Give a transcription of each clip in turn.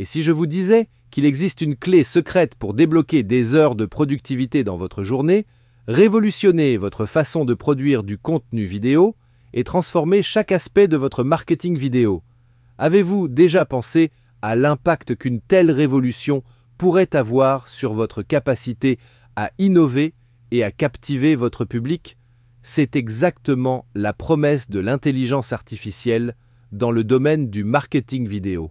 Et si je vous disais qu'il existe une clé secrète pour débloquer des heures de productivité dans votre journée, révolutionner votre façon de produire du contenu vidéo et transformer chaque aspect de votre marketing vidéo, avez-vous déjà pensé à l'impact qu'une telle révolution pourrait avoir sur votre capacité à innover et à captiver votre public? C'est exactement la promesse de l'intelligence artificielle dans le domaine du marketing vidéo.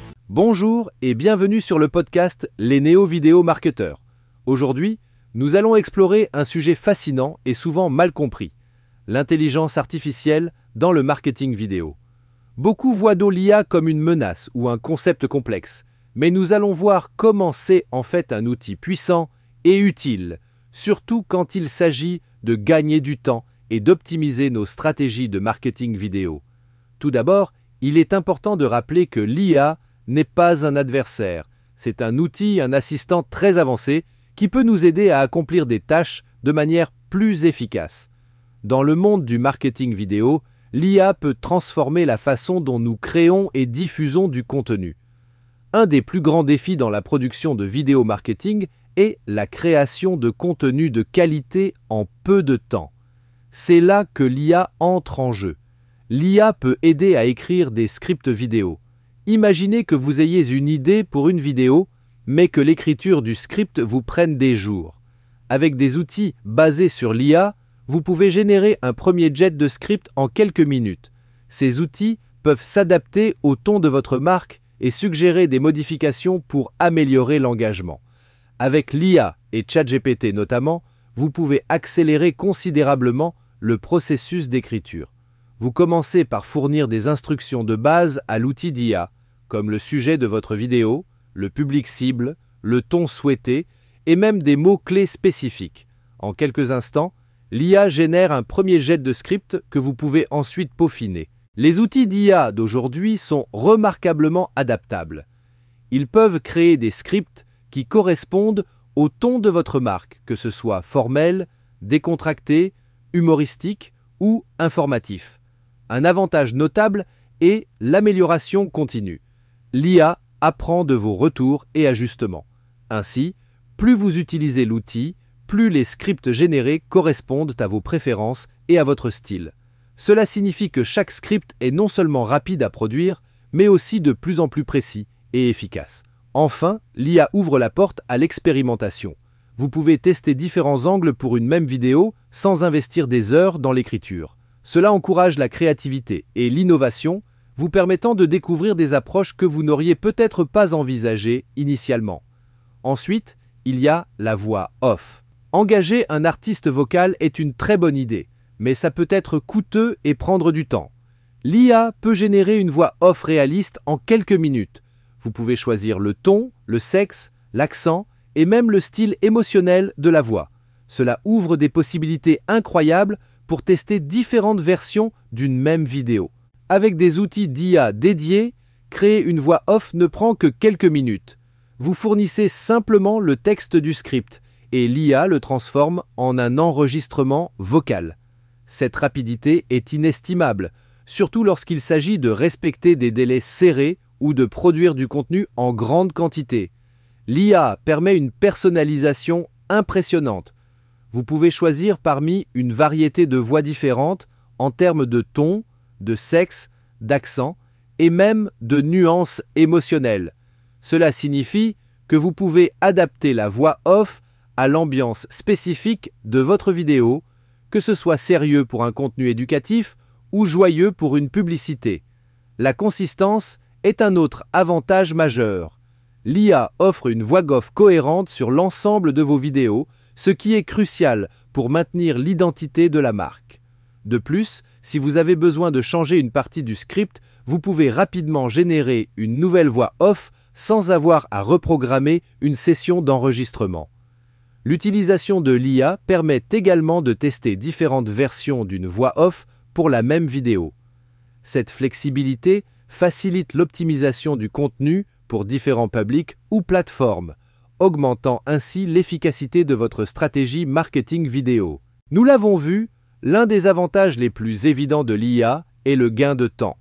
Bonjour et bienvenue sur le podcast Les Néo-Vidéo Marketeurs. Aujourd'hui, nous allons explorer un sujet fascinant et souvent mal compris, l'intelligence artificielle dans le marketing vidéo. Beaucoup voient donc l'IA comme une menace ou un concept complexe, mais nous allons voir comment c'est en fait un outil puissant et utile, surtout quand il s'agit de gagner du temps et d'optimiser nos stratégies de marketing vidéo. Tout d'abord, il est important de rappeler que l'IA n'est pas un adversaire. C'est un outil, un assistant très avancé qui peut nous aider à accomplir des tâches de manière plus efficace. Dans le monde du marketing vidéo, l'IA peut transformer la façon dont nous créons et diffusons du contenu. Un des plus grands défis dans la production de vidéo marketing est la création de contenu de qualité en peu de temps. C'est là que l'IA entre en jeu. L'IA peut aider à écrire des scripts vidéo. Imaginez que vous ayez une idée pour une vidéo, mais que l'écriture du script vous prenne des jours. Avec des outils basés sur l'IA, vous pouvez générer un premier jet de script en quelques minutes. Ces outils peuvent s'adapter au ton de votre marque et suggérer des modifications pour améliorer l'engagement. Avec l'IA et ChatGPT notamment, vous pouvez accélérer considérablement le processus d'écriture. Vous commencez par fournir des instructions de base à l'outil d'IA, comme le sujet de votre vidéo, le public cible, le ton souhaité et même des mots-clés spécifiques. En quelques instants, l'IA génère un premier jet de script que vous pouvez ensuite peaufiner. Les outils d'IA d'aujourd'hui sont remarquablement adaptables. Ils peuvent créer des scripts qui correspondent au ton de votre marque, que ce soit formel, décontracté, humoristique ou informatif. Un avantage notable est l'amélioration continue. L'IA apprend de vos retours et ajustements. Ainsi, plus vous utilisez l'outil, plus les scripts générés correspondent à vos préférences et à votre style. Cela signifie que chaque script est non seulement rapide à produire, mais aussi de plus en plus précis et efficace. Enfin, l'IA ouvre la porte à l'expérimentation. Vous pouvez tester différents angles pour une même vidéo sans investir des heures dans l'écriture. Cela encourage la créativité et l'innovation, vous permettant de découvrir des approches que vous n'auriez peut-être pas envisagées initialement. Ensuite, il y a la voix off. Engager un artiste vocal est une très bonne idée, mais ça peut être coûteux et prendre du temps. L'IA peut générer une voix off réaliste en quelques minutes. Vous pouvez choisir le ton, le sexe, l'accent et même le style émotionnel de la voix. Cela ouvre des possibilités incroyables pour tester différentes versions d'une même vidéo. Avec des outils d'IA dédiés, créer une voix off ne prend que quelques minutes. Vous fournissez simplement le texte du script et l'IA le transforme en un enregistrement vocal. Cette rapidité est inestimable, surtout lorsqu'il s'agit de respecter des délais serrés ou de produire du contenu en grande quantité. L'IA permet une personnalisation impressionnante, vous pouvez choisir parmi une variété de voix différentes en termes de ton, de sexe, d'accent et même de nuances émotionnelles. Cela signifie que vous pouvez adapter la voix off à l'ambiance spécifique de votre vidéo, que ce soit sérieux pour un contenu éducatif ou joyeux pour une publicité. La consistance est un autre avantage majeur. L'IA offre une voix off cohérente sur l'ensemble de vos vidéos, ce qui est crucial pour maintenir l'identité de la marque. De plus, si vous avez besoin de changer une partie du script, vous pouvez rapidement générer une nouvelle voix off sans avoir à reprogrammer une session d'enregistrement. L'utilisation de l'IA permet également de tester différentes versions d'une voix off pour la même vidéo. Cette flexibilité facilite l'optimisation du contenu pour différents publics ou plateformes, augmentant ainsi l'efficacité de votre stratégie marketing vidéo. Nous l'avons vu, l'un des avantages les plus évidents de l'IA est le gain de temps.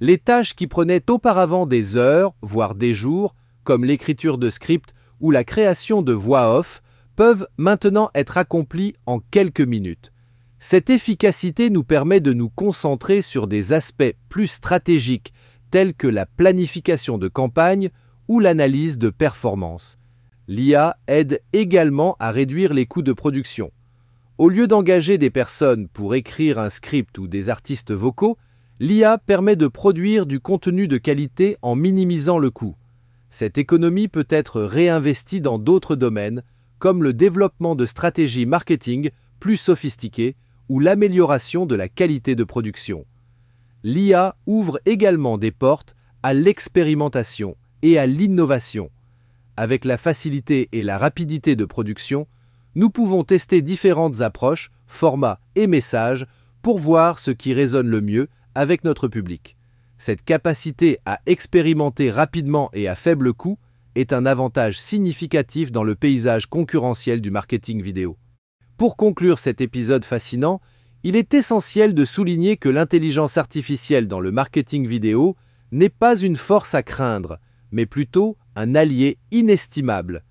Les tâches qui prenaient auparavant des heures, voire des jours, comme l'écriture de script ou la création de voix off, peuvent maintenant être accomplies en quelques minutes. Cette efficacité nous permet de nous concentrer sur des aspects plus stratégiques tels que la planification de campagne ou l'analyse de performance. L'IA aide également à réduire les coûts de production. Au lieu d'engager des personnes pour écrire un script ou des artistes vocaux, l'IA permet de produire du contenu de qualité en minimisant le coût. Cette économie peut être réinvestie dans d'autres domaines, comme le développement de stratégies marketing plus sophistiquées ou l'amélioration de la qualité de production. L'IA ouvre également des portes à l'expérimentation et à l'innovation. Avec la facilité et la rapidité de production, nous pouvons tester différentes approches, formats et messages pour voir ce qui résonne le mieux avec notre public. Cette capacité à expérimenter rapidement et à faible coût est un avantage significatif dans le paysage concurrentiel du marketing vidéo. Pour conclure cet épisode fascinant, il est essentiel de souligner que l'intelligence artificielle dans le marketing vidéo n'est pas une force à craindre, mais plutôt un allié inestimable.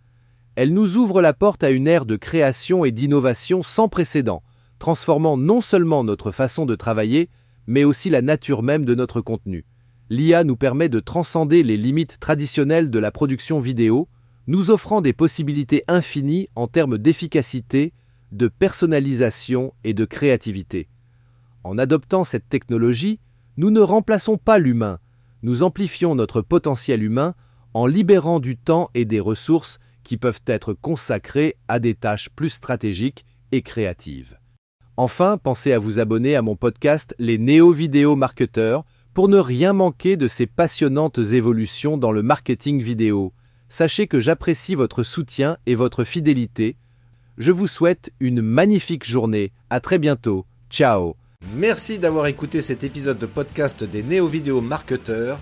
Elle nous ouvre la porte à une ère de création et d'innovation sans précédent, transformant non seulement notre façon de travailler, mais aussi la nature même de notre contenu l'IA nous permet de transcender les limites traditionnelles de la production vidéo, nous offrant des possibilités infinies en termes d'efficacité, de personnalisation et de créativité. En adoptant cette technologie, nous ne remplaçons pas l'humain, nous amplifions notre potentiel humain en libérant du temps et des ressources qui peuvent être consacrées à des tâches plus stratégiques et créatives. Enfin, pensez à vous abonner à mon podcast Les Néo-Vidéo Marketeurs pour ne rien manquer de ces passionnantes évolutions dans le marketing vidéo, sachez que j'apprécie votre soutien et votre fidélité. Je vous souhaite une magnifique journée. À très bientôt. Ciao. Merci d'avoir écouté cet épisode de podcast des Néo-Vidéo Marketeurs.